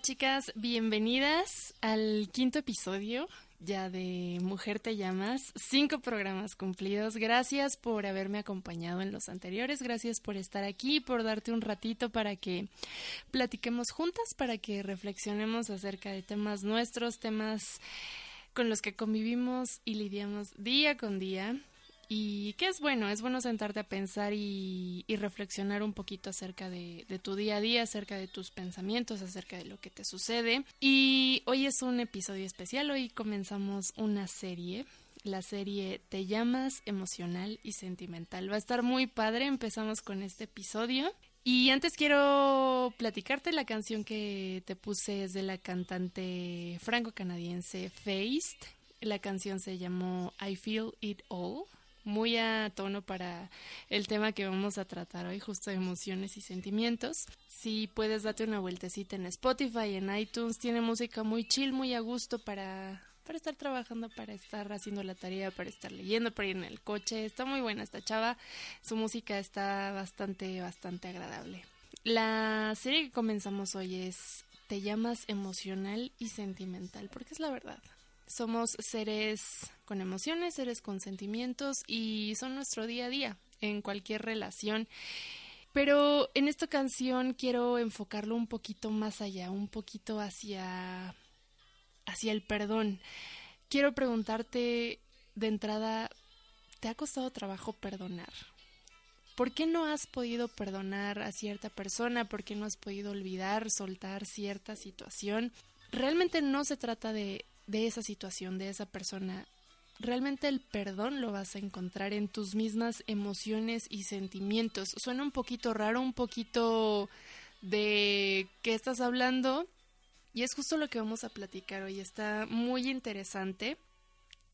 Chicas, bienvenidas al quinto episodio ya de Mujer Te Llamas, cinco programas cumplidos. Gracias por haberme acompañado en los anteriores, gracias por estar aquí, por darte un ratito para que platiquemos juntas, para que reflexionemos acerca de temas nuestros, temas con los que convivimos y lidiamos día con día. Y que es bueno, es bueno sentarte a pensar y, reflexionar un poquito acerca de, tu día a día, acerca de tus pensamientos, acerca de lo que te sucede. Y hoy es un episodio especial, hoy comenzamos una serie. La serie Te llamas emocional y sentimental. Va a estar muy padre, empezamos con este episodio. Y antes quiero platicarte la canción que te puse es de la cantante franco-canadiense Faced. La canción se llamó I Feel It All muy a tono para el tema que vamos a tratar hoy, justo emociones y sentimientos. Si puedes date una vueltecita en Spotify, en iTunes, tiene música muy chill, muy a gusto para, para estar trabajando, para estar haciendo la tarea, para estar leyendo, para ir en el coche. Está muy buena esta chava, su música está bastante, bastante agradable. La serie que comenzamos hoy es Te llamas emocional y sentimental, porque es la verdad. Somos seres con emociones, seres con sentimientos y son nuestro día a día en cualquier relación. Pero en esta canción quiero enfocarlo un poquito más allá, un poquito hacia hacia el perdón. Quiero preguntarte de entrada, ¿te ha costado trabajo perdonar? ¿Por qué no has podido perdonar a cierta persona? ¿Por qué no has podido olvidar, soltar cierta situación? Realmente no se trata de de esa situación, de esa persona, realmente el perdón lo vas a encontrar en tus mismas emociones y sentimientos. Suena un poquito raro, un poquito de qué estás hablando. Y es justo lo que vamos a platicar hoy. Está muy interesante.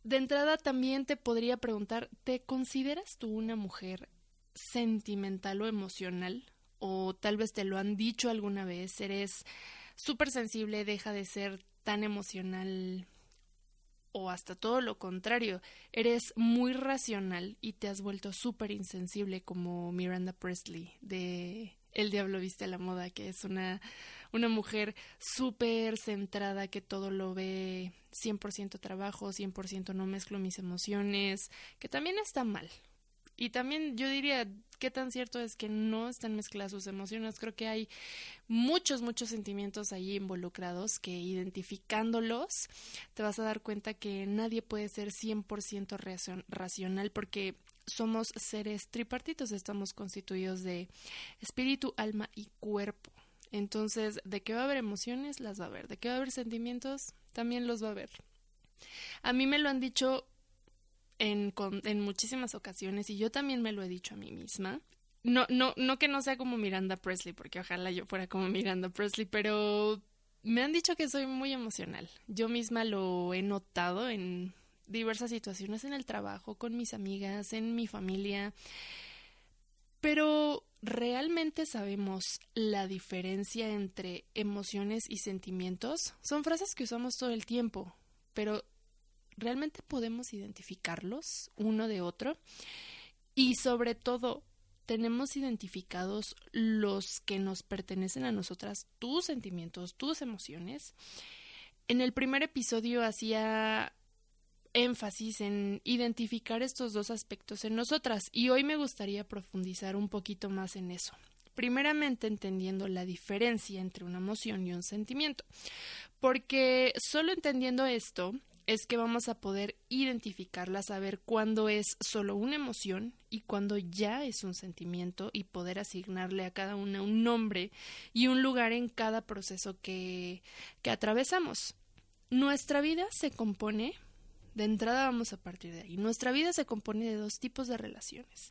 De entrada también te podría preguntar, ¿te consideras tú una mujer sentimental o emocional? O tal vez te lo han dicho alguna vez, eres súper sensible, deja de ser tan emocional o hasta todo lo contrario, eres muy racional y te has vuelto súper insensible como Miranda Presley de El Diablo Viste a la Moda, que es una, una mujer súper centrada que todo lo ve 100% trabajo, 100% no mezclo mis emociones, que también está mal. Y también yo diría, ¿qué tan cierto es que no están mezcladas sus emociones? Creo que hay muchos, muchos sentimientos ahí involucrados que identificándolos te vas a dar cuenta que nadie puede ser 100% racional porque somos seres tripartitos, estamos constituidos de espíritu, alma y cuerpo. Entonces, de que va a haber emociones, las va a haber. De que va a haber sentimientos, también los va a haber. A mí me lo han dicho en, en muchísimas ocasiones y yo también me lo he dicho a mí misma. No, no, no que no sea como Miranda Presley, porque ojalá yo fuera como Miranda Presley, pero Me han dicho que soy muy emocional. Yo misma lo he notado en diversas situaciones en el trabajo, con mis amigas, en mi familia. Pero ¿realmente sabemos la diferencia entre emociones y sentimientos? Son frases que usamos todo el tiempo, pero ¿realmente podemos identificarlos uno de otro? Y sobre todo, tenemos identificados los que nos pertenecen a nosotras, tus sentimientos, tus emociones. En el primer episodio hacía énfasis en identificar estos dos aspectos en nosotras y hoy me gustaría profundizar un poquito más en eso. Primeramente entendiendo la diferencia entre una emoción y un sentimiento, porque solo entendiendo esto es que vamos a poder identificarla, saber cuándo es solo una emoción y cuándo ya es un sentimiento y poder asignarle a cada una un nombre y un lugar en cada proceso que, que atravesamos. Nuestra vida se compone, de entrada vamos a partir de ahí, nuestra vida se compone de dos tipos de relaciones,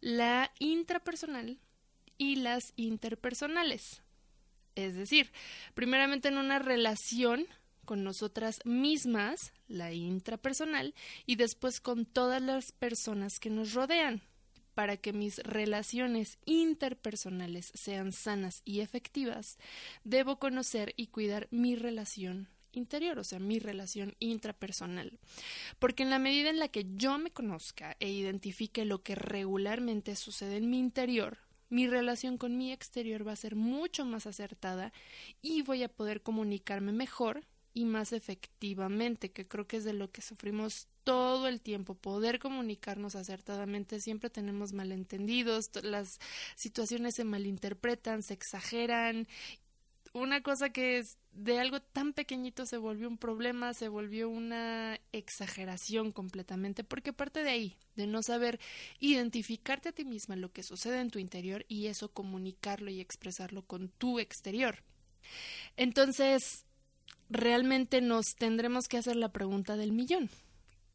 la intrapersonal y las interpersonales. Es decir, primeramente en una relación con nosotras mismas, la intrapersonal, y después con todas las personas que nos rodean. Para que mis relaciones interpersonales sean sanas y efectivas, debo conocer y cuidar mi relación interior, o sea, mi relación intrapersonal. Porque en la medida en la que yo me conozca e identifique lo que regularmente sucede en mi interior, mi relación con mi exterior va a ser mucho más acertada y voy a poder comunicarme mejor y más efectivamente, que creo que es de lo que sufrimos todo el tiempo, poder comunicarnos acertadamente. Siempre tenemos malentendidos, las situaciones se malinterpretan, se exageran. Una cosa que es de algo tan pequeñito se volvió un problema, se volvió una exageración completamente, porque parte de ahí, de no saber identificarte a ti misma lo que sucede en tu interior y eso comunicarlo y expresarlo con tu exterior. Entonces, realmente nos tendremos que hacer la pregunta del millón.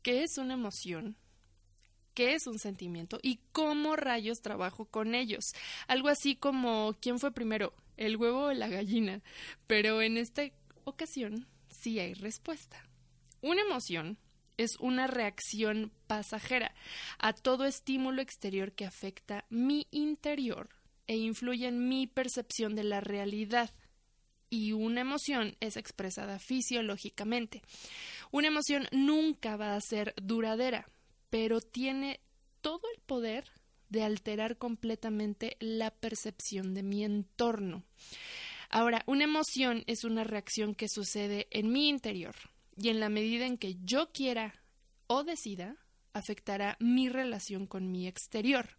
¿Qué es una emoción? ¿Qué es un sentimiento? ¿Y cómo rayos trabajo con ellos? Algo así como ¿quién fue primero? ¿El huevo o la gallina? Pero en esta ocasión sí hay respuesta. Una emoción es una reacción pasajera a todo estímulo exterior que afecta mi interior e influye en mi percepción de la realidad y una emoción es expresada fisiológicamente. Una emoción nunca va a ser duradera, pero tiene todo el poder de alterar completamente la percepción de mi entorno. Ahora, una emoción es una reacción que sucede en mi interior y en la medida en que yo quiera o decida, afectará mi relación con mi exterior.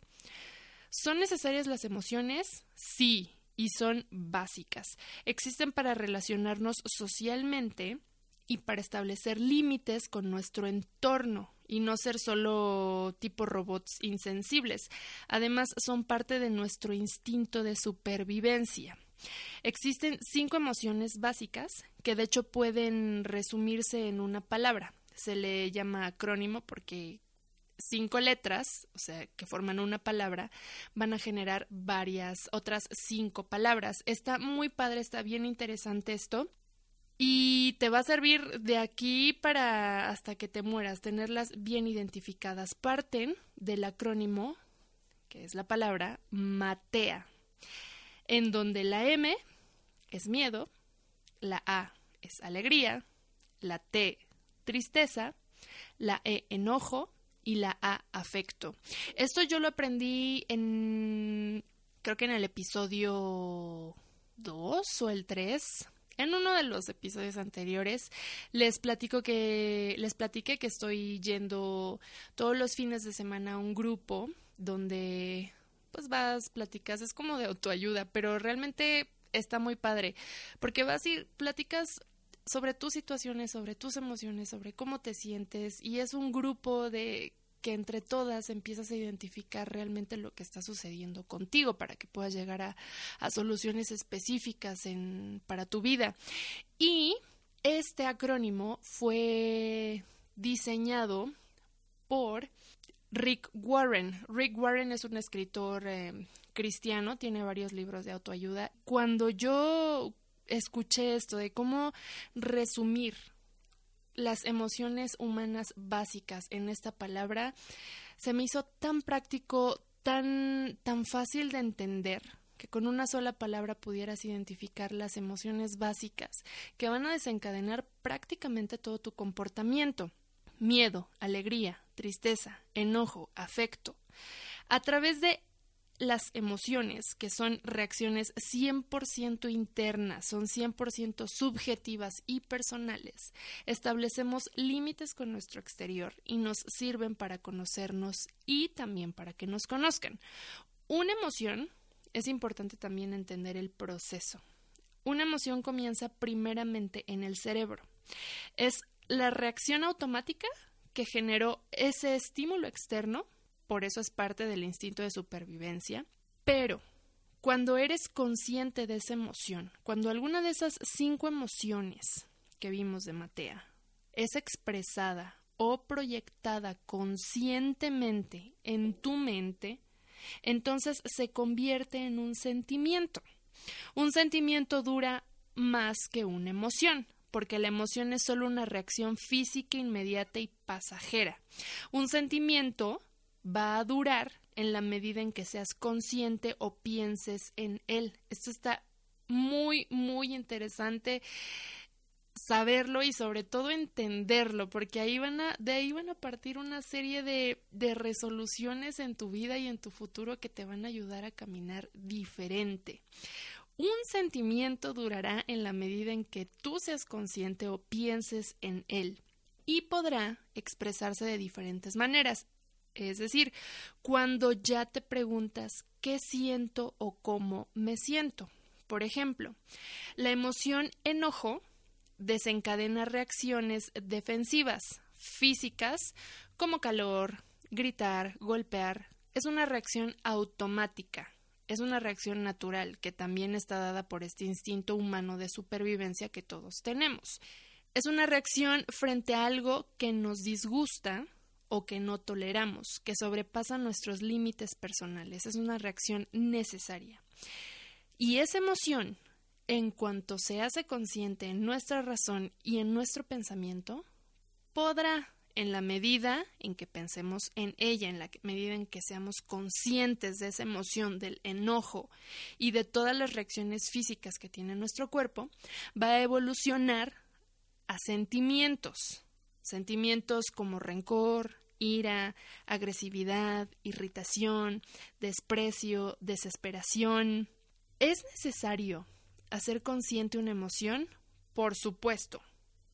¿Son necesarias las emociones? Sí, y son básicas. Existen para relacionarnos socialmente y para establecer límites con nuestro entorno y no ser solo tipo robots insensibles. Además, son parte de nuestro instinto de supervivencia. Existen cinco emociones básicas que de hecho pueden resumirse en una palabra. Se le llama acrónimo porque cinco letras, o sea, que forman una palabra, van a generar varias otras cinco palabras. Está muy padre, está bien interesante esto. Y te va a servir de aquí para hasta que te mueras, tenerlas bien identificadas. Parten del acrónimo, que es la palabra Matea, en donde la M es miedo, la A es alegría, la T tristeza, la E enojo, y la A, afecto. Esto yo lo aprendí en, creo que en el episodio 2 o el 3. En uno de los episodios anteriores les platico que les platiqué que estoy yendo todos los fines de semana a un grupo donde pues vas, platicas, es como de autoayuda, pero realmente está muy padre, porque vas y platicas sobre tus situaciones, sobre tus emociones, sobre cómo te sientes y es un grupo de que entre todas empiezas a identificar realmente lo que está sucediendo contigo para que puedas llegar a, soluciones específicas en, para tu vida. Y este acrónimo fue diseñado por Rick Warren. Rick Warren es un escritor eh, cristiano, tiene varios libros de autoayuda. Cuando yo escuché esto, de cómo resumir las emociones humanas básicas en esta palabra, se me hizo tan práctico, tan, tan fácil de entender que con una sola palabra pudieras identificar las emociones básicas que van a desencadenar prácticamente todo tu comportamiento. Miedo, alegría, tristeza, enojo, afecto. A través de las emociones, que son reacciones 100% internas, son 100% subjetivas y personales, establecemos límites con nuestro exterior y nos sirven para conocernos y también para que nos conozcan. Una emoción, es importante también entender el proceso. Una emoción comienza primeramente en el cerebro. Es la reacción automática que generó ese estímulo externo por eso es parte del instinto de supervivencia. Pero cuando eres consciente de esa emoción, cuando alguna de esas cinco emociones que vimos de Matea es expresada o proyectada conscientemente en tu mente, entonces se convierte en un sentimiento. Un sentimiento dura más que una emoción, porque la emoción es solo una reacción física inmediata y pasajera. Un sentimiento va a durar en la medida en que seas consciente o pienses en él. Esto está muy, muy interesante saberlo y sobre todo entenderlo, porque ahí van a, de ahí van a partir una serie de, de resoluciones en tu vida y en tu futuro que te van a ayudar a caminar diferente. Un sentimiento durará en la medida en que tú seas consciente o pienses en él y podrá expresarse de diferentes maneras. Es decir, cuando ya te preguntas qué siento o cómo me siento. Por ejemplo, la emoción enojo desencadena reacciones defensivas físicas como calor, gritar, golpear. Es una reacción automática, es una reacción natural que también está dada por este instinto humano de supervivencia que todos tenemos. Es una reacción frente a algo que nos disgusta o que no toleramos, que sobrepasa nuestros límites personales. Es una reacción necesaria. Y esa emoción, en cuanto se hace consciente en nuestra razón y en nuestro pensamiento, podrá, en la medida en que pensemos en ella, en la medida en que seamos conscientes de esa emoción, del enojo y de todas las reacciones físicas que tiene nuestro cuerpo, va a evolucionar a sentimientos. Sentimientos como rencor, ira, agresividad, irritación, desprecio, desesperación. ¿Es necesario hacer consciente una emoción? Por supuesto,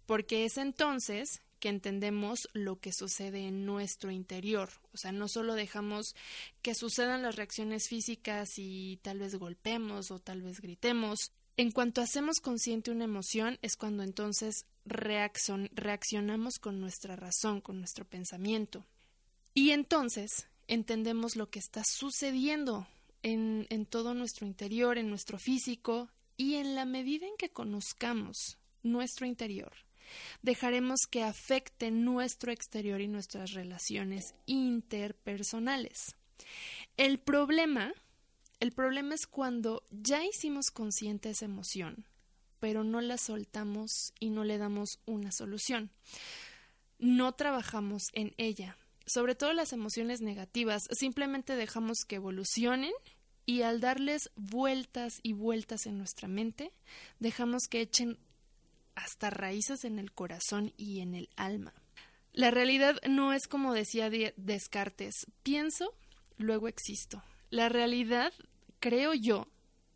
porque es entonces que entendemos lo que sucede en nuestro interior. O sea, no solo dejamos que sucedan las reacciones físicas y tal vez golpemos o tal vez gritemos. En cuanto hacemos consciente una emoción es cuando entonces reaccionamos con nuestra razón, con nuestro pensamiento. Y entonces entendemos lo que está sucediendo en, en todo nuestro interior, en nuestro físico, y en la medida en que conozcamos nuestro interior, dejaremos que afecte nuestro exterior y nuestras relaciones interpersonales. El problema, el problema es cuando ya hicimos consciente esa emoción, pero no la soltamos y no le damos una solución. No trabajamos en ella. Sobre todo las emociones negativas, simplemente dejamos que evolucionen y al darles vueltas y vueltas en nuestra mente, dejamos que echen hasta raíces en el corazón y en el alma. La realidad no es como decía Descartes, pienso, luego existo. La realidad, creo yo,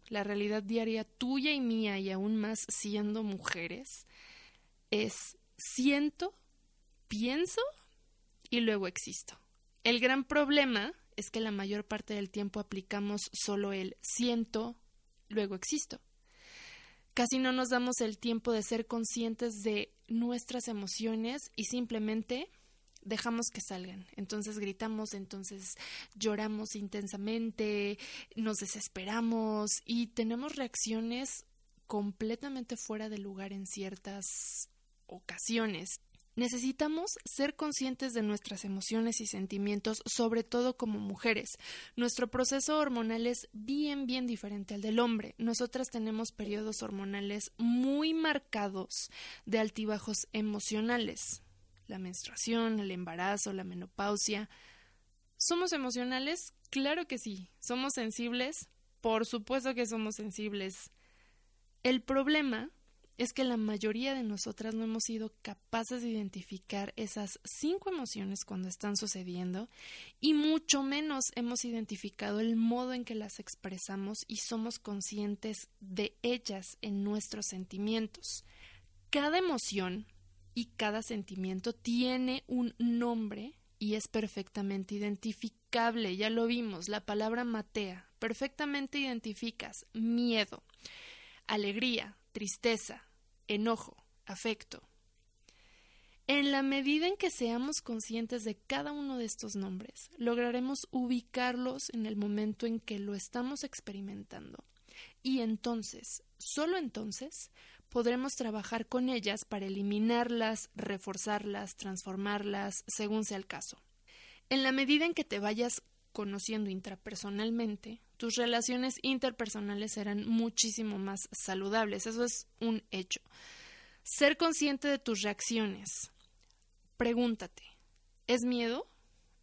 la realidad diaria tuya y mía y aún más siendo mujeres, es siento, pienso y luego existo. El gran problema es que la mayor parte del tiempo aplicamos solo el siento, luego existo. Casi no nos damos el tiempo de ser conscientes de nuestras emociones y simplemente dejamos que salgan. Entonces gritamos, entonces lloramos intensamente, nos desesperamos y tenemos reacciones completamente fuera de lugar en ciertas ocasiones. Necesitamos ser conscientes de nuestras emociones y sentimientos, sobre todo como mujeres. Nuestro proceso hormonal es bien, bien diferente al del hombre. Nosotras tenemos periodos hormonales muy marcados de altibajos emocionales. La menstruación, el embarazo, la menopausia. ¿Somos emocionales? Claro que sí. ¿Somos sensibles? Por supuesto que somos sensibles. El problema es que la mayoría de nosotras no hemos sido capaces de identificar esas cinco emociones cuando están sucediendo y mucho menos hemos identificado el modo en que las expresamos y somos conscientes de ellas en nuestros sentimientos. Cada emoción y cada sentimiento tiene un nombre y es perfectamente identificable, ya lo vimos, la palabra matea, perfectamente identificas miedo, alegría, tristeza, enojo, afecto. En la medida en que seamos conscientes de cada uno de estos nombres, lograremos ubicarlos en el momento en que lo estamos experimentando. Y entonces, solo entonces, podremos trabajar con ellas para eliminarlas, reforzarlas, transformarlas, según sea el caso. En la medida en que te vayas conociendo intrapersonalmente, tus relaciones interpersonales serán muchísimo más saludables. Eso es un hecho. Ser consciente de tus reacciones. Pregúntate, ¿es miedo?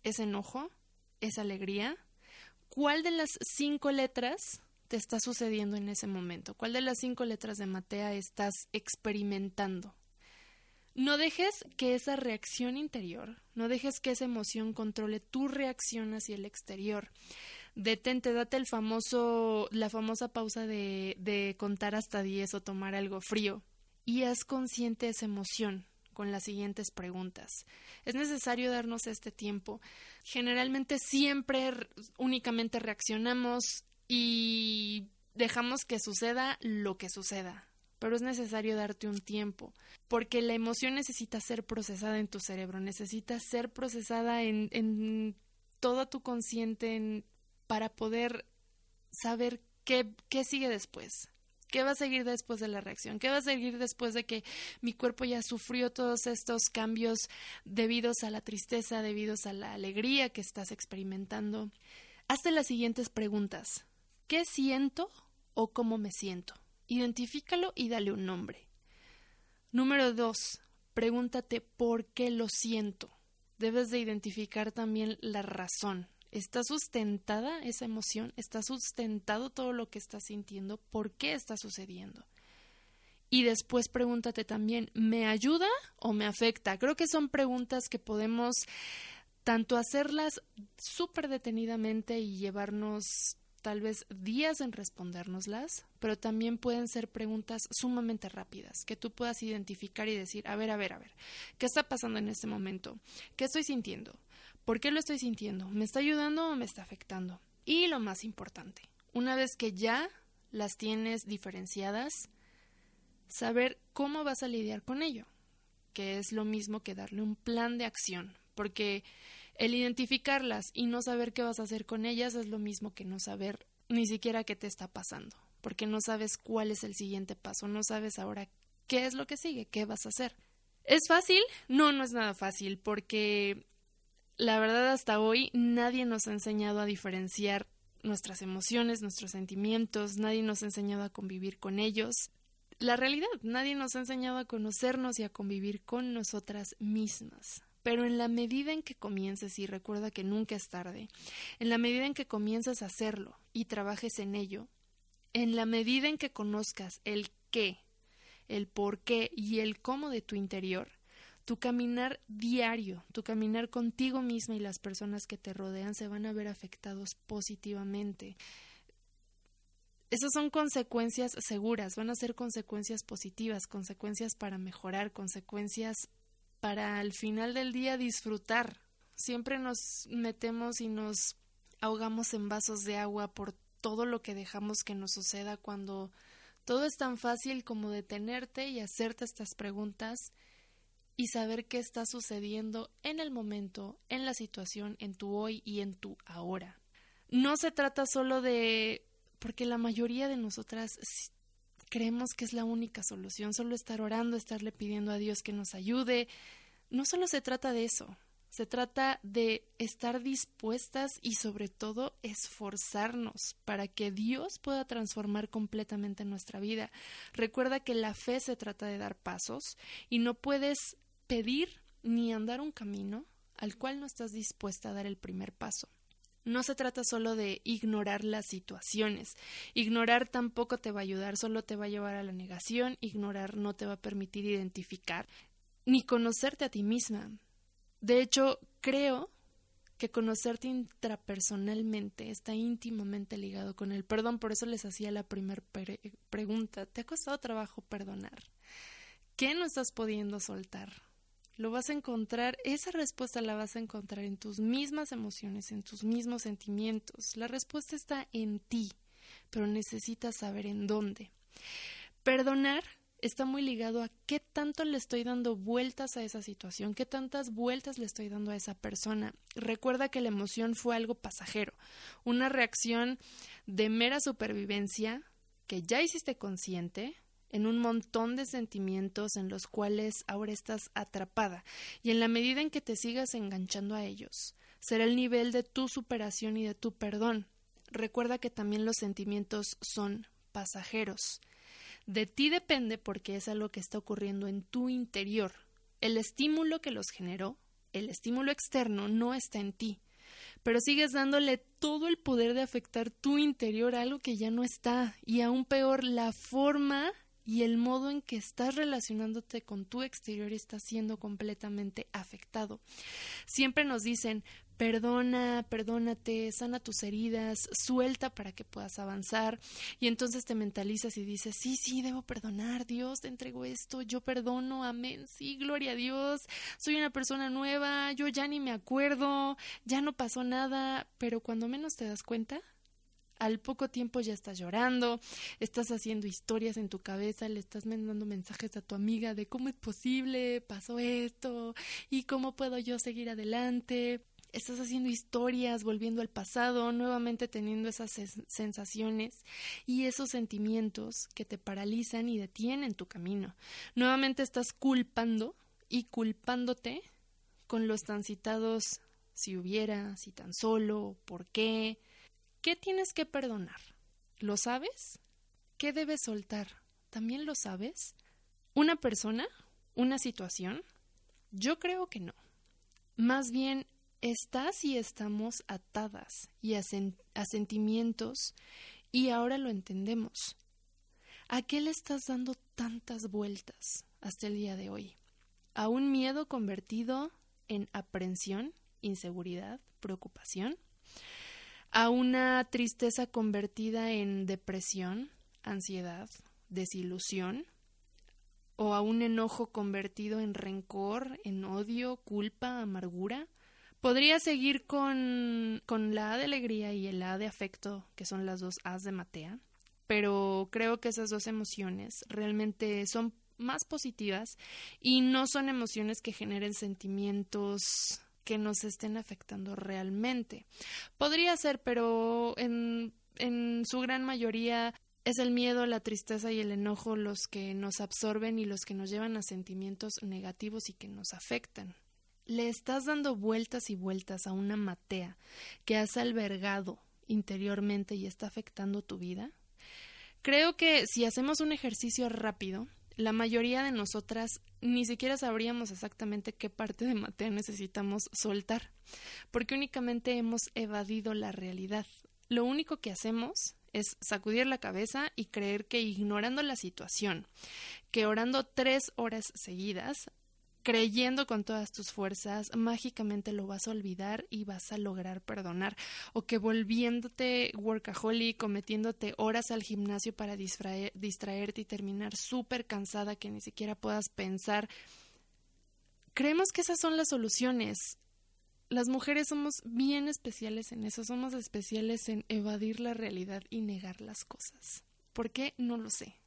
¿Es enojo? ¿Es alegría? ¿Cuál de las cinco letras te está sucediendo en ese momento? ¿Cuál de las cinco letras de Matea estás experimentando? No dejes que esa reacción interior, no dejes que esa emoción controle tu reacción hacia el exterior. Detente, date el famoso, la famosa pausa de, de contar hasta 10 o tomar algo frío y haz consciente esa emoción con las siguientes preguntas. Es necesario darnos este tiempo. Generalmente siempre únicamente reaccionamos y dejamos que suceda lo que suceda pero es necesario darte un tiempo, porque la emoción necesita ser procesada en tu cerebro, necesita ser procesada en, en todo tu consciente para poder saber qué, qué sigue después. ¿Qué va a seguir después de la reacción? ¿Qué va a seguir después de que mi cuerpo ya sufrió todos estos cambios debidos a la tristeza, debidos a la alegría que estás experimentando? Hazte las siguientes preguntas. ¿Qué siento o cómo me siento? Identifícalo y dale un nombre. Número dos, pregúntate por qué lo siento. Debes de identificar también la razón. ¿Está sustentada esa emoción? ¿Está sustentado todo lo que estás sintiendo? ¿Por qué está sucediendo? Y después pregúntate también, ¿me ayuda o me afecta? Creo que son preguntas que podemos tanto hacerlas súper detenidamente y llevarnos tal vez días en respondérnoslas, pero también pueden ser preguntas sumamente rápidas, que tú puedas identificar y decir, a ver, a ver, a ver, ¿qué está pasando en este momento? ¿Qué estoy sintiendo? ¿Por qué lo estoy sintiendo? ¿Me está ayudando o me está afectando? Y lo más importante, una vez que ya las tienes diferenciadas, saber cómo vas a lidiar con ello, que es lo mismo que darle un plan de acción, porque el identificarlas y no saber qué vas a hacer con ellas es lo mismo que no saber ni siquiera qué te está pasando, porque no sabes cuál es el siguiente paso, no sabes ahora qué es lo que sigue, qué vas a hacer. ¿Es fácil? No, no es nada fácil, porque la verdad hasta hoy nadie nos ha enseñado a diferenciar nuestras emociones, nuestros sentimientos, nadie nos ha enseñado a convivir con ellos. La realidad, nadie nos ha enseñado a conocernos y a convivir con nosotras mismas. Pero en la medida en que comiences, y recuerda que nunca es tarde, en la medida en que comiences a hacerlo y trabajes en ello, en la medida en que conozcas el qué, el por qué y el cómo de tu interior, tu caminar diario, tu caminar contigo misma y las personas que te rodean se van a ver afectados positivamente. Esas son consecuencias seguras, van a ser consecuencias positivas, consecuencias para mejorar, consecuencias para al final del día disfrutar. Siempre nos metemos y nos ahogamos en vasos de agua por todo lo que dejamos que nos suceda cuando todo es tan fácil como detenerte y hacerte estas preguntas y saber qué está sucediendo en el momento, en la situación, en tu hoy y en tu ahora. No se trata solo de porque la mayoría de nosotras creemos que es la única solución, solo estar orando, estarle pidiendo a Dios que nos ayude. no solo se trata de eso, se trata de estar dispuestas y sobre todo esforzarnos para que Dios pueda transformar completamente nuestra vida. Recuerda que la fe se trata de dar pasos y no puedes pedir ni andar un camino al cual no estás dispuesta a dar el primer paso. No se trata solo de ignorar las situaciones. Ignorar tampoco te va a ayudar, solo te va a llevar a la negación. Ignorar no te va a permitir identificar ni conocerte a ti misma. De hecho, creo que conocerte intrapersonalmente está íntimamente ligado con el perdón. Por eso les hacía la primera pregunta. ¿Te ha costado trabajo perdonar? ¿Qué no estás pudiendo soltar? Lo vas a encontrar, esa respuesta la vas a encontrar en tus mismas emociones, en tus mismos sentimientos. La respuesta está en ti, pero necesitas saber en dónde. Perdonar está muy ligado a qué tanto le estoy dando vueltas a esa situación, qué tantas vueltas le estoy dando a esa persona. Recuerda que la emoción fue algo pasajero, una reacción de mera supervivencia que ya hiciste consciente, en un montón de sentimientos en los cuales ahora estás atrapada, y en la medida en que te sigas enganchando a ellos, será el nivel de tu superación y de tu perdón. Recuerda que también los sentimientos son pasajeros. De ti depende porque es algo que está ocurriendo en tu interior. El estímulo que los generó, el estímulo externo, no está en ti pero sigues dándole todo el poder de afectar tu interior a algo que ya no está y aún peor la forma y el modo en que estás relacionándote con tu exterior está siendo completamente afectado. Siempre nos dicen, perdona, perdónate, sana tus heridas, suelta para que puedas avanzar y entonces te mentalizas y dices, sí, sí, debo perdonar, Dios, te entrego esto, yo perdono, amén, sí, gloria a Dios, soy una persona nueva, yo ya ni me acuerdo, ya no pasó nada, pero cuando menos te das cuenta, al poco tiempo ya estás llorando, estás haciendo historias en tu cabeza, le estás mandando mensajes a tu amiga de cómo es posible, pasó esto y cómo puedo yo seguir adelante. Estás haciendo historias, volviendo al pasado, nuevamente teniendo esas sensaciones y esos sentimientos que te paralizan y detienen tu camino. Nuevamente estás culpando y culpándote con los transitados si hubiera, si tan solo, por qué, ¿Qué tienes que perdonar? ¿Lo sabes? ¿Qué debes soltar? ¿También lo sabes? ¿Una persona? ¿Una situación? Yo creo que no. Más bien, estás y estamos atadas y a, sentimientos y ahora lo entendemos. ¿A qué le estás dando tantas vueltas hasta el día de hoy? ¿A un miedo convertido en aprensión, inseguridad, preocupación? A una tristeza convertida en depresión, ansiedad, desilusión, o a un enojo convertido en rencor, en odio, culpa, amargura. Podría seguir con, con la A de alegría y el A de afecto, que son las dos A's de Matea, pero creo que esas dos emociones realmente son más positivas y no son emociones que generen sentimientos que nos estén afectando realmente. Podría ser, pero en, en su gran mayoría es el miedo, la tristeza y el enojo los que nos absorben y los que nos llevan a sentimientos negativos y que nos afectan. Le estás dando vueltas y vueltas a una matea que has albergado interiormente y está afectando tu vida. Creo que si hacemos un ejercicio rápido, la mayoría de nosotras ni siquiera sabríamos exactamente qué parte de Matea necesitamos soltar, porque únicamente hemos evadido la realidad. Lo único que hacemos es sacudir la cabeza y creer que ignorando la situación, que orando tres horas seguidas creyendo con todas tus fuerzas, mágicamente lo vas a olvidar y vas a lograr perdonar. O que volviéndote workaholic, cometiéndote horas al gimnasio para distraerte y terminar súper cansada que ni siquiera puedas pensar. Creemos que esas son las soluciones. Las mujeres somos bien especiales en eso, somos especiales en evadir la realidad y negar las cosas. ¿Por qué? No lo sé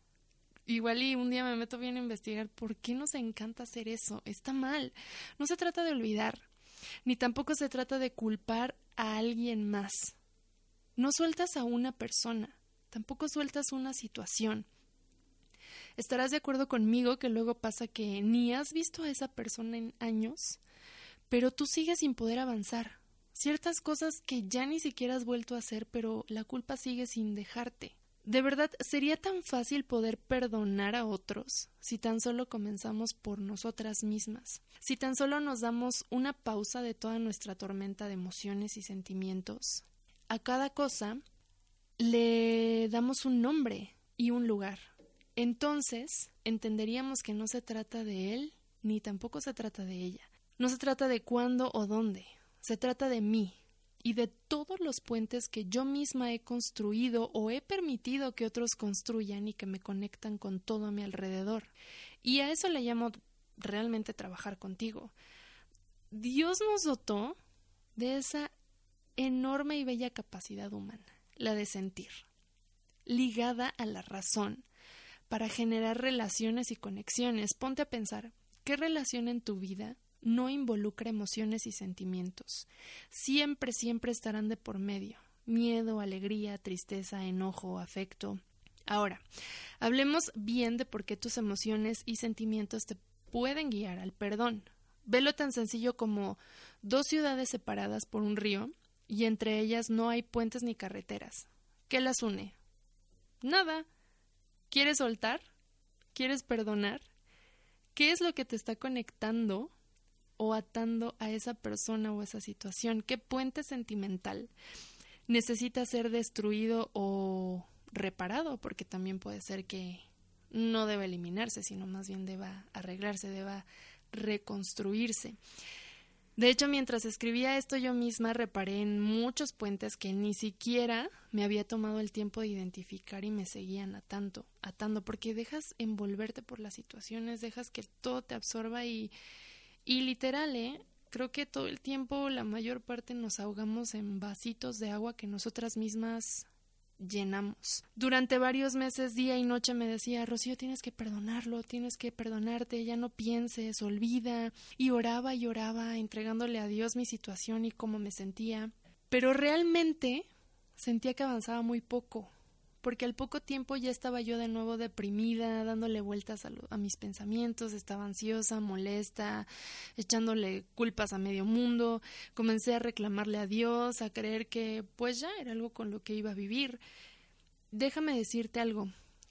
igual y un día me meto bien a investigar por qué nos encanta hacer eso. Está mal. No se trata de olvidar, ni tampoco se trata de culpar a alguien más. No sueltas a una persona, tampoco sueltas una situación. Estarás de acuerdo conmigo que luego pasa que ni has visto a esa persona en años, pero tú sigues sin poder avanzar. Ciertas cosas que ya ni siquiera has vuelto a hacer, pero la culpa sigue sin dejarte. De verdad, sería tan fácil poder perdonar a otros si tan solo comenzamos por nosotras mismas, si tan solo nos damos una pausa de toda nuestra tormenta de emociones y sentimientos. A cada cosa le damos un nombre y un lugar. Entonces, entenderíamos que no se trata de él, ni tampoco se trata de ella. No se trata de cuándo o dónde, se trata de mí, y de todos los puentes que yo misma he construido o he permitido que otros construyan y que me conectan con todo a mi alrededor. Y a eso le llamo realmente trabajar contigo. Dios nos dotó de esa enorme y bella capacidad humana, la de sentir, ligada a la razón, para generar relaciones y conexiones. Ponte a pensar, ¿qué relación en tu vida no involucra emociones y sentimientos. Siempre, siempre estarán de por medio. Miedo, alegría, tristeza, enojo, afecto. Ahora, hablemos bien de por qué tus emociones y sentimientos te pueden guiar al perdón. Velo tan sencillo como dos ciudades separadas por un río y entre ellas no hay puentes ni carreteras. ¿Qué las une? Nada. ¿Quieres soltar? ¿Quieres perdonar? ¿Qué es lo que te está conectando o atando a esa persona o esa situación? ¿Qué puente sentimental necesita ser destruido o reparado? Porque también puede ser que no debe eliminarse, sino más bien deba arreglarse, deba reconstruirse. De hecho, mientras escribía esto yo misma reparé en muchos puentes que ni siquiera me había tomado el tiempo de identificar y me seguían atando, atando, porque dejas envolverte por las situaciones, dejas que todo te absorba y, y literal, ¿eh? Creo que todo el tiempo, la mayor parte, nos ahogamos en vasitos de agua que nosotras mismas llenamos. Durante varios meses, día y noche, me decía, Rocío, tienes que perdonarlo, tienes que perdonarte, ya no pienses, olvida. Y oraba y oraba, entregándole a Dios mi situación y cómo me sentía. Pero realmente sentía que avanzaba muy poco porque al poco tiempo ya estaba yo de nuevo deprimida, dándole vueltas a, lo, a, mis pensamientos, estaba ansiosa, molesta, echándole culpas a medio mundo, comencé a reclamarle a Dios, a creer que pues ya era algo con lo que iba a vivir. Déjame decirte algo,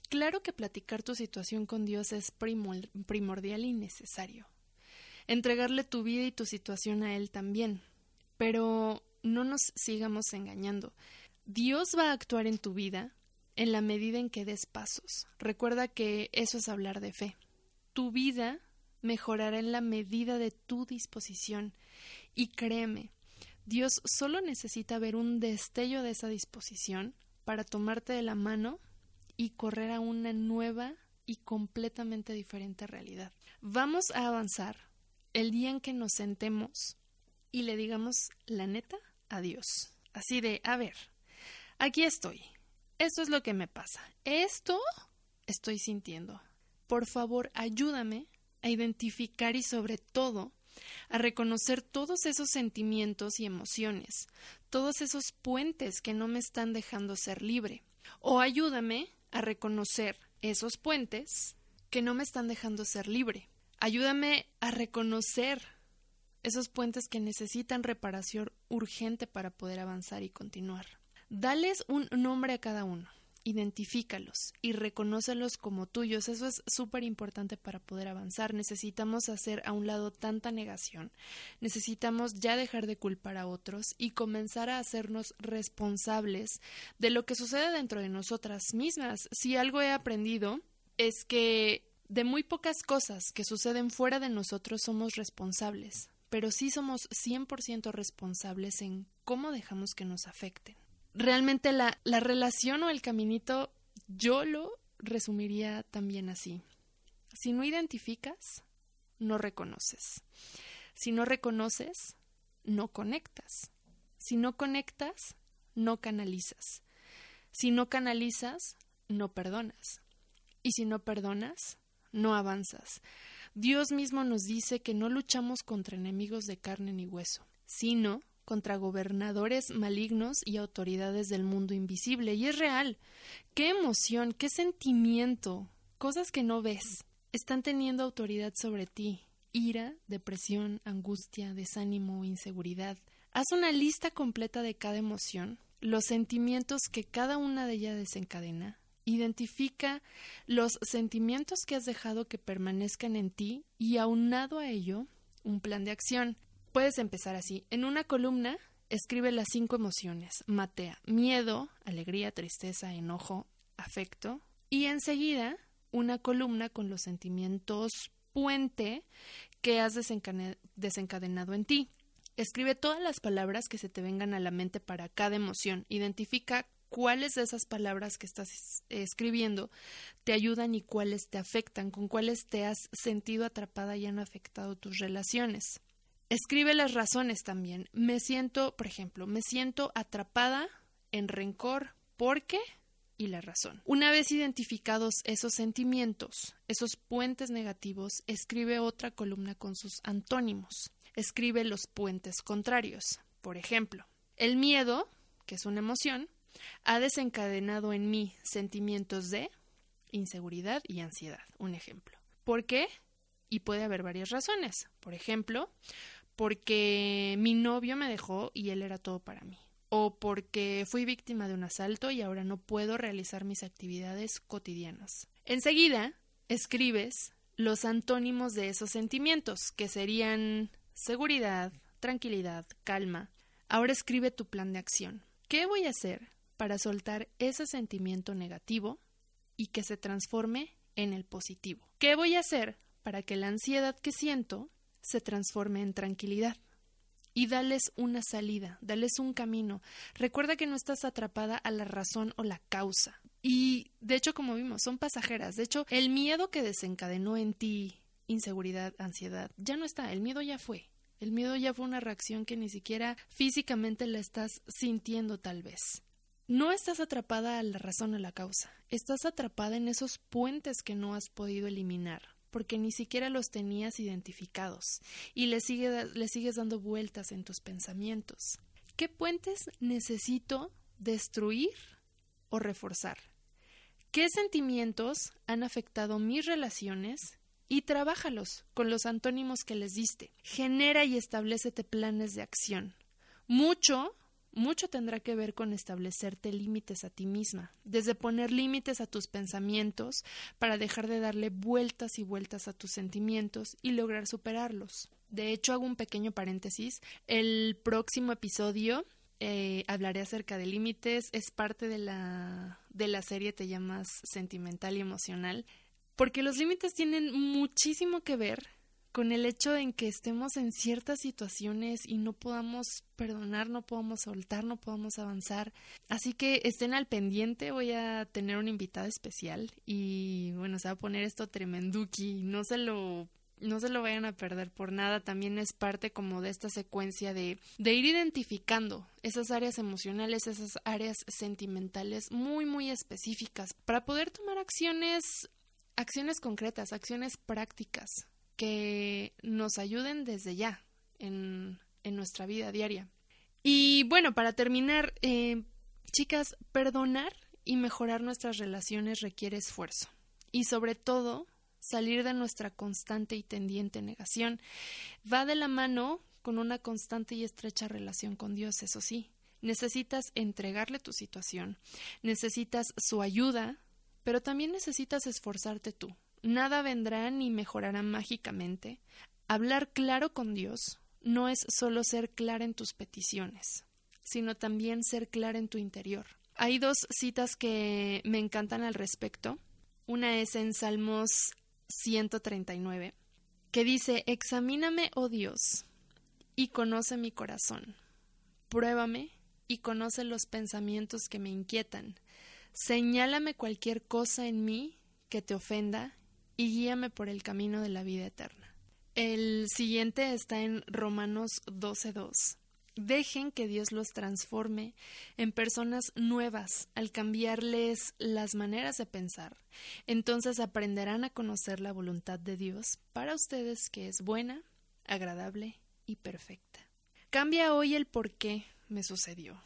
claro que platicar tu situación con Dios es primordial y necesario. Entregarle tu vida y tu situación a Él también, pero no nos sigamos engañando. Dios va a actuar en tu vida en la medida en que des pasos. Recuerda que eso es hablar de fe. Tu vida mejorará en la medida de tu disposición. Y créeme, Dios solo necesita ver un destello de esa disposición para tomarte de la mano y correr a una nueva y completamente diferente realidad. Vamos a avanzar el día en que nos sentemos y le digamos la neta a Dios. Así de, a ver, aquí estoy esto es lo que me pasa. Esto estoy sintiendo. Por favor, ayúdame a identificar y sobre todo a reconocer todos esos sentimientos y emociones, todos esos puentes que no me están dejando ser libre. O ayúdame a reconocer esos puentes que no me están dejando ser libre. Ayúdame a reconocer esos puentes que necesitan reparación urgente para poder avanzar y continuar. Dales un nombre a cada uno, identifícalos y reconócelos como tuyos. Eso es súper importante para poder avanzar. Necesitamos hacer a un lado tanta negación. Necesitamos ya dejar de culpar a otros y comenzar a hacernos responsables de lo que sucede dentro de nosotras mismas. Si algo he aprendido es que de muy pocas cosas que suceden fuera de nosotros somos responsables, pero sí somos 100% responsables en cómo dejamos que nos afecten realmente la, la relación o el caminito yo lo resumiría también así. Si no identificas, no reconoces. Si no reconoces, no conectas. Si no conectas, no canalizas. Si no canalizas, no perdonas. Y si no perdonas, no avanzas. Dios mismo nos dice que no luchamos contra enemigos de carne ni hueso, sino contra gobernadores malignos y autoridades del mundo invisible. Y es real. Qué emoción, qué sentimiento cosas que no ves, están teniendo autoridad sobre ti. Ira, depresión, angustia, desánimo, inseguridad. Haz una lista completa de cada emoción, los sentimientos que cada una de ellas desencadena. Identifica los sentimientos que has dejado que permanezcan en ti y aunado a ello, un plan de acción. Puedes empezar así. En una columna, escribe las cinco emociones. Matea miedo, alegría, tristeza, enojo, afecto. Y enseguida, una columna con los sentimientos puente que has desencadenado en ti. Escribe todas las palabras que se te vengan a la mente para cada emoción. Identifica cuáles de esas palabras que estás escribiendo te ayudan y cuáles te afectan, con cuáles te has sentido atrapada y han afectado tus relaciones. Escribe las razones también. Me siento, por ejemplo, me siento atrapada en rencor porque y la razón. Una vez identificados esos sentimientos, esos puentes negativos, escribe otra columna con sus antónimos. Escribe los puentes contrarios. Por ejemplo, el miedo, que es una emoción, ha desencadenado en mí sentimientos de inseguridad y ansiedad. Un ejemplo. ¿Por qué? Y puede haber varias razones. Por ejemplo, porque mi novio me dejó y él era todo para mí o porque fui víctima de un asalto y ahora no puedo realizar mis actividades cotidianas. Enseguida, escribes los antónimos de esos sentimientos, que serían seguridad, tranquilidad, calma. Ahora escribe tu plan de acción. ¿Qué voy a hacer para soltar ese sentimiento negativo y que se transforme en el positivo? ¿Qué voy a hacer para que la ansiedad que siento se transforme en tranquilidad? y dales una salida, dales un camino. Recuerda que no estás atrapada a la razón o la causa. Y de hecho, como vimos, son pasajeras. De hecho, el miedo que desencadenó en ti inseguridad, ansiedad, ya no está, el miedo ya fue. El miedo ya fue una reacción que ni siquiera físicamente la estás sintiendo tal vez. No estás atrapada a la razón o la causa, estás atrapada en esos puentes que no has podido eliminar porque ni siquiera los tenías identificados y le, sigue, le sigues dando vueltas en tus pensamientos. ¿Qué puentes necesito destruir o reforzar? ¿Qué sentimientos han afectado mis relaciones? Y trabájalos con los antónimos que les diste. Genera y establecete planes de acción. Mucho mucho tendrá que ver con establecerte límites a ti misma, desde poner límites a tus pensamientos para dejar de darle vueltas y vueltas a tus sentimientos y lograr superarlos. De hecho, hago un pequeño paréntesis. El próximo episodio eh, hablaré acerca de límites. Es parte de la, de la serie Te llamas sentimental y emocional. Porque los límites tienen muchísimo que ver con el hecho de que estemos en ciertas situaciones y no podamos perdonar, no podamos soltar, no podamos avanzar. Así que estén al pendiente, voy a tener un invitado especial y bueno, se va a poner esto tremenduki, no se lo no se lo vayan a perder por nada, también es parte como de esta secuencia de, de ir identificando esas áreas emocionales, esas áreas sentimentales muy, muy específicas para poder tomar acciones, acciones concretas, acciones prácticas que nos ayuden desde ya en, nuestra vida diaria. Y bueno, para terminar, eh, chicas, perdonar y mejorar nuestras relaciones requiere esfuerzo. Y sobre todo, salir de nuestra constante y tendiente negación va de la mano con una constante y estrecha relación con Dios, eso sí. Necesitas entregarle tu situación, necesitas su ayuda, pero también necesitas esforzarte tú, Nada vendrá ni mejorará mágicamente. Hablar claro con Dios no es solo ser clara en tus peticiones, sino también ser clara en tu interior. Hay dos citas que me encantan al respecto. Una es en Salmos 139, que dice, Examíname, oh Dios, y conoce mi corazón. Pruébame y conoce los pensamientos que me inquietan. Señálame cualquier cosa en mí que te ofenda y guíame por el camino de la vida eterna. El siguiente está en Romanos 12.2. Dejen que Dios los transforme en personas nuevas al cambiarles las maneras de pensar. Entonces aprenderán a conocer la voluntad de Dios para ustedes que es buena, agradable y perfecta. Cambia hoy el por qué me sucedió.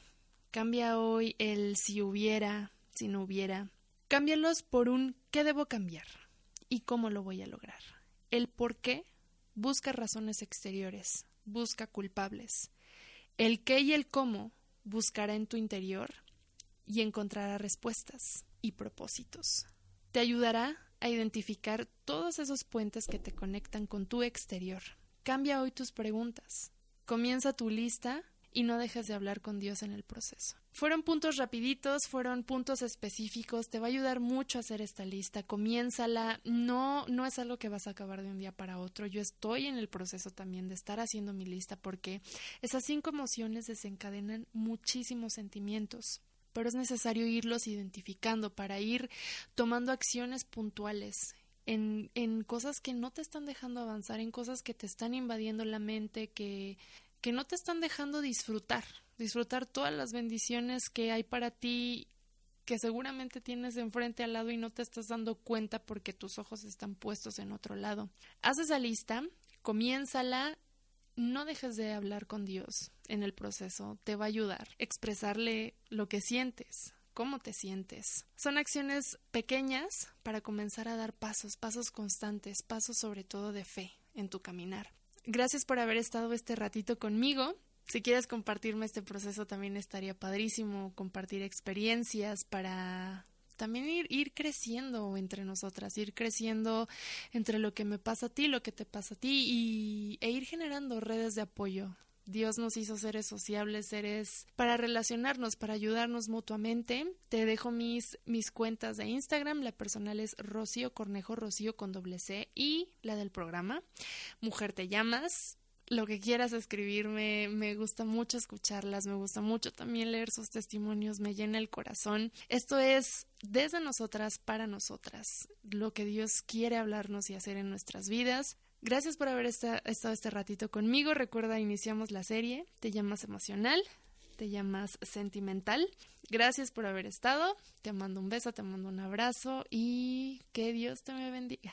Cambia hoy el si hubiera, si no hubiera. Cámbialos por un qué debo cambiar y cómo lo voy a lograr. El por qué busca razones exteriores, busca culpables. El qué y el cómo buscará en tu interior y encontrará respuestas y propósitos. Te ayudará a identificar todos esos puentes que te conectan con tu exterior. Cambia hoy tus preguntas. Comienza tu lista y no dejes de hablar con Dios en el proceso. Fueron puntos rapiditos, fueron puntos específicos, te va a ayudar mucho a hacer esta lista, comiénzala, no no es algo que vas a acabar de un día para otro. Yo estoy en el proceso también de estar haciendo mi lista porque esas cinco emociones desencadenan muchísimos sentimientos pero es necesario irlos identificando para ir tomando acciones puntuales en, en cosas que no te están dejando avanzar, en cosas que te están invadiendo la mente, que, que no te están dejando disfrutar, disfrutar todas las bendiciones que hay para ti que seguramente tienes enfrente al lado y no te estás dando cuenta porque tus ojos están puestos en otro lado. Haz esa lista, comiénzala no dejes de hablar con Dios en el proceso, te va a ayudar. Expresarle lo que sientes, cómo te sientes. Son acciones pequeñas para comenzar a dar pasos, pasos constantes, pasos sobre todo de fe en tu caminar. Gracias por haber estado este ratito conmigo. Si quieres compartirme este proceso también estaría padrísimo compartir experiencias para también ir, creciendo entre nosotras, ir creciendo entre lo que me pasa a ti, lo que te pasa a ti y, e ir generando redes de apoyo. Dios nos hizo seres sociables, seres para relacionarnos, para ayudarnos mutuamente. Te dejo mis, mis cuentas de Instagram. La personal es Rocío Cornejo, Rocío con doble C y la del programa. Mujer te llamas lo que quieras escribirme, me gusta mucho escucharlas, me gusta mucho también leer sus testimonios, me llena el corazón. Esto es desde nosotras para nosotras, lo que Dios quiere hablarnos y hacer en nuestras vidas. Gracias por haber estado este ratito conmigo. Recuerda, iniciamos la serie, te llamas emocional, te llamas sentimental. Gracias por haber estado. Te mando un beso, te mando un abrazo y que Dios te bendiga.